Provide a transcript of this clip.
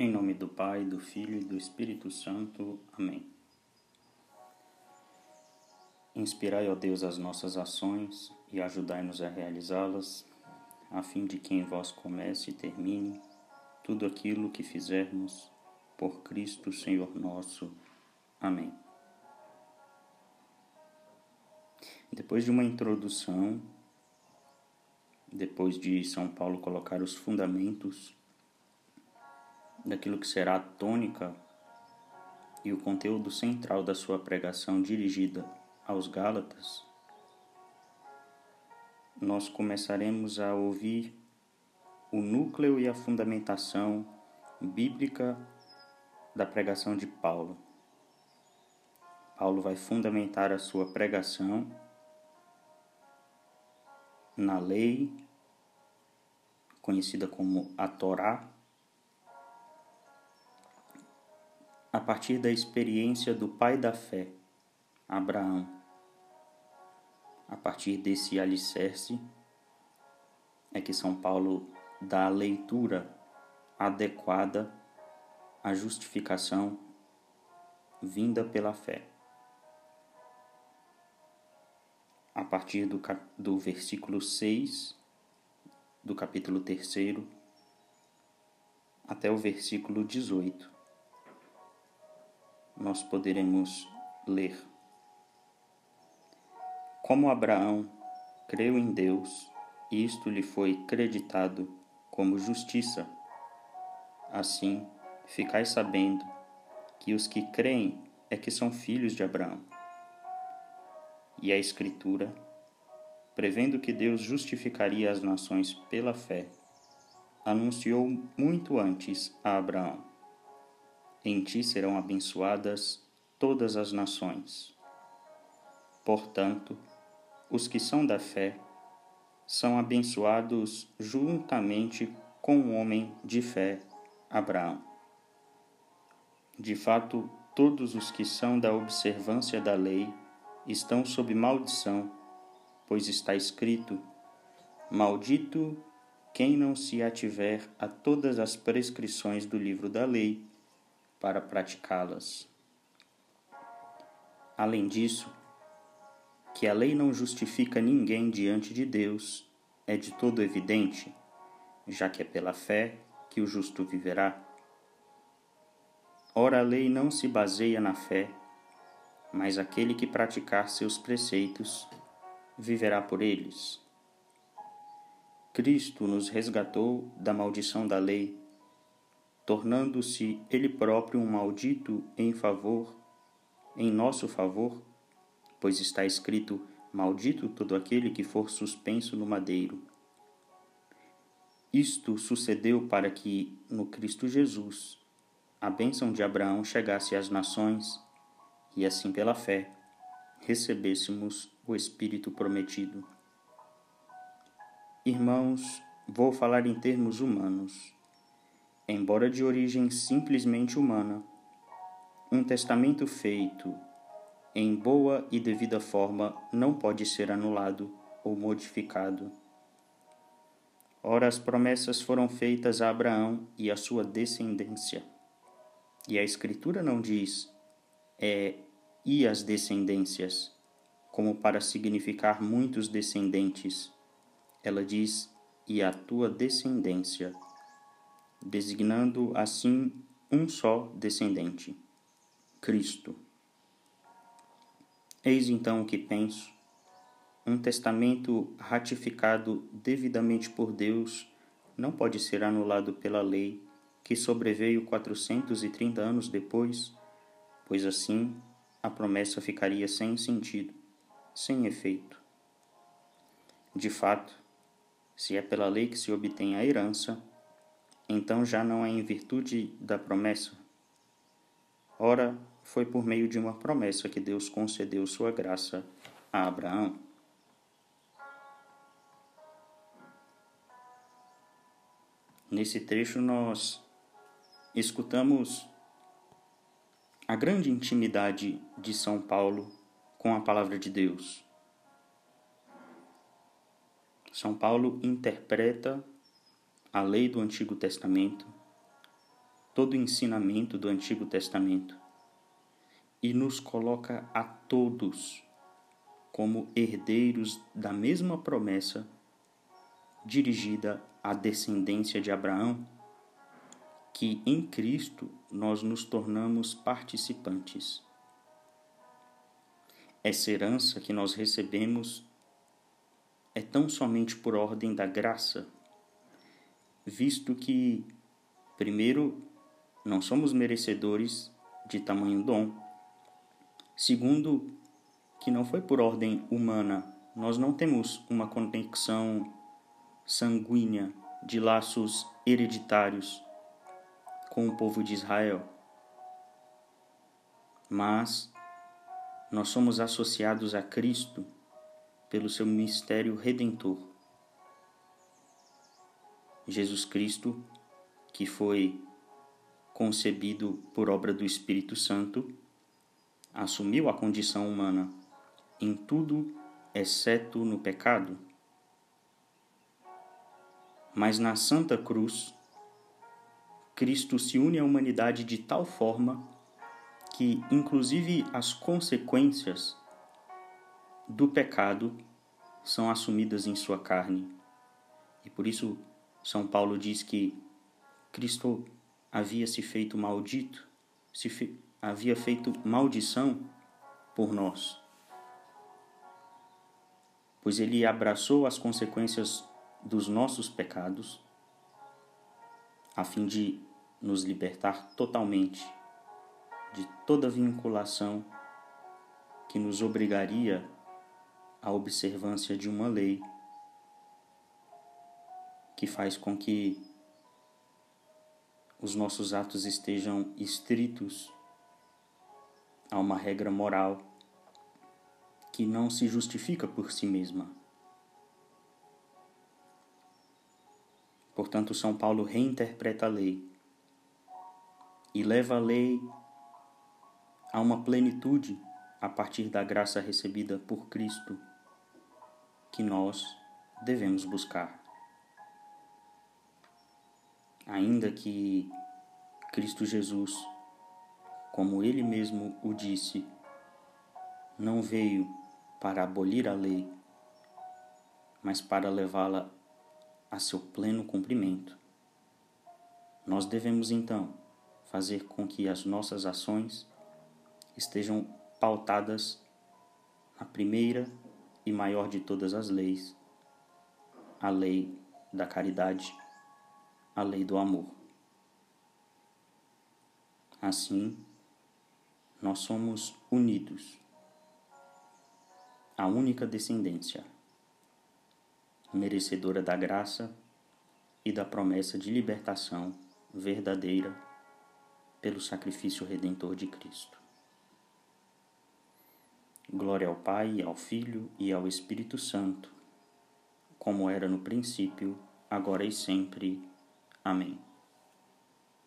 Em nome do Pai, do Filho e do Espírito Santo. Amém. Inspirai, ó Deus, as nossas ações e ajudai-nos a realizá-las, a fim de que em vós comece e termine tudo aquilo que fizermos por Cristo Senhor nosso. Amém. Depois de uma introdução, depois de São Paulo colocar os fundamentos daquilo que será a tônica e o conteúdo central da sua pregação dirigida aos Gálatas, nós começaremos a ouvir o núcleo e a fundamentação bíblica da pregação de Paulo. Paulo vai fundamentar a sua pregação na lei, conhecida como a Torá, partir da experiência do pai da fé, Abraão. A partir desse alicerce é que São Paulo dá a leitura adequada à justificação vinda pela fé. A partir do, do versículo 6 do capítulo 3 até o versículo 18 nós poderemos ler. Como Abraão creu em Deus, isto lhe foi creditado como justiça. Assim, ficai sabendo que os que creem é que são filhos de Abraão. E a Escritura, prevendo que Deus justificaria as nações pela fé, anunciou muito antes a Abraão em ti serão abençoadas todas as nações. Portanto, os que são da fé são abençoados juntamente com o homem de fé, Abraão. De fato, todos os que são da observância da lei estão sob maldição, pois está escrito: Maldito quem não se ativer a todas as prescrições do livro da lei para praticá-las. Além disso, que a lei não justifica ninguém diante de Deus é de todo evidente, já que é pela fé que o justo viverá. Ora, a lei não se baseia na fé, mas aquele que praticar seus preceitos viverá por eles. Cristo nos resgatou da maldição da lei tornando-se ele próprio um maldito em favor, em nosso favor, pois está escrito: Maldito todo aquele que for suspenso no madeiro. Isto sucedeu para que, no Cristo Jesus, a bênção de Abraão chegasse às nações e, assim pela fé, recebêssemos o Espírito prometido. Irmãos, vou falar em termos humanos embora de origem simplesmente humana, um testamento feito em boa e devida forma não pode ser anulado ou modificado. Ora, as promessas foram feitas a Abraão e à sua descendência. E a Escritura não diz é e as descendências, como para significar muitos descendentes. Ela diz e a tua descendência designando assim um só descendente, Cristo. Eis então o que penso: um testamento ratificado devidamente por Deus não pode ser anulado pela lei que sobreveio 430 anos depois, pois assim a promessa ficaria sem sentido, sem efeito. De fato, se é pela lei que se obtém a herança, então já não é em virtude da promessa? Ora, foi por meio de uma promessa que Deus concedeu sua graça a Abraão. Nesse trecho, nós escutamos a grande intimidade de São Paulo com a palavra de Deus. São Paulo interpreta a lei do Antigo Testamento, todo o ensinamento do Antigo Testamento e nos coloca a todos como herdeiros da mesma promessa dirigida à descendência de Abraão, que em Cristo nós nos tornamos participantes. Essa herança que nós recebemos é tão somente por ordem da graça, visto que, primeiro, não somos merecedores de tamanho dom, segundo, que não foi por ordem humana, nós não temos uma conexão sanguínea de laços hereditários com o povo de Israel. Mas nós somos associados a Cristo pelo seu mistério redentor. Jesus Cristo, que foi concebido por obra do Espírito Santo, assumiu a condição humana em tudo exceto no pecado. Mas na Santa Cruz, Cristo se une à humanidade de tal forma que, inclusive, as consequências do pecado são assumidas em sua carne. E por isso São Paulo diz que Cristo havia se feito maldito, se fe... havia feito maldição por nós. Pois ele abraçou as consequências dos nossos pecados, a fim de nos libertar totalmente de toda vinculação que nos obrigaria a observância de uma lei que faz com que os nossos atos estejam estritos a uma regra moral que não se justifica por si mesma. Portanto, São Paulo reinterpreta a lei e leva a lei a uma plenitude a partir da graça recebida por Cristo que nós devemos buscar. Ainda que Cristo Jesus, como ele mesmo o disse, não veio para abolir a lei, mas para levá-la a seu pleno cumprimento. Nós devemos então fazer com que as nossas ações estejam pautadas na primeira e maior de todas as leis, a lei da caridade, a lei do amor. Assim, nós somos unidos, a única descendência, merecedora da graça e da promessa de libertação verdadeira pelo sacrifício redentor de Cristo. Glória ao Pai, ao Filho e ao Espírito Santo, como era no princípio, agora e sempre. Amém.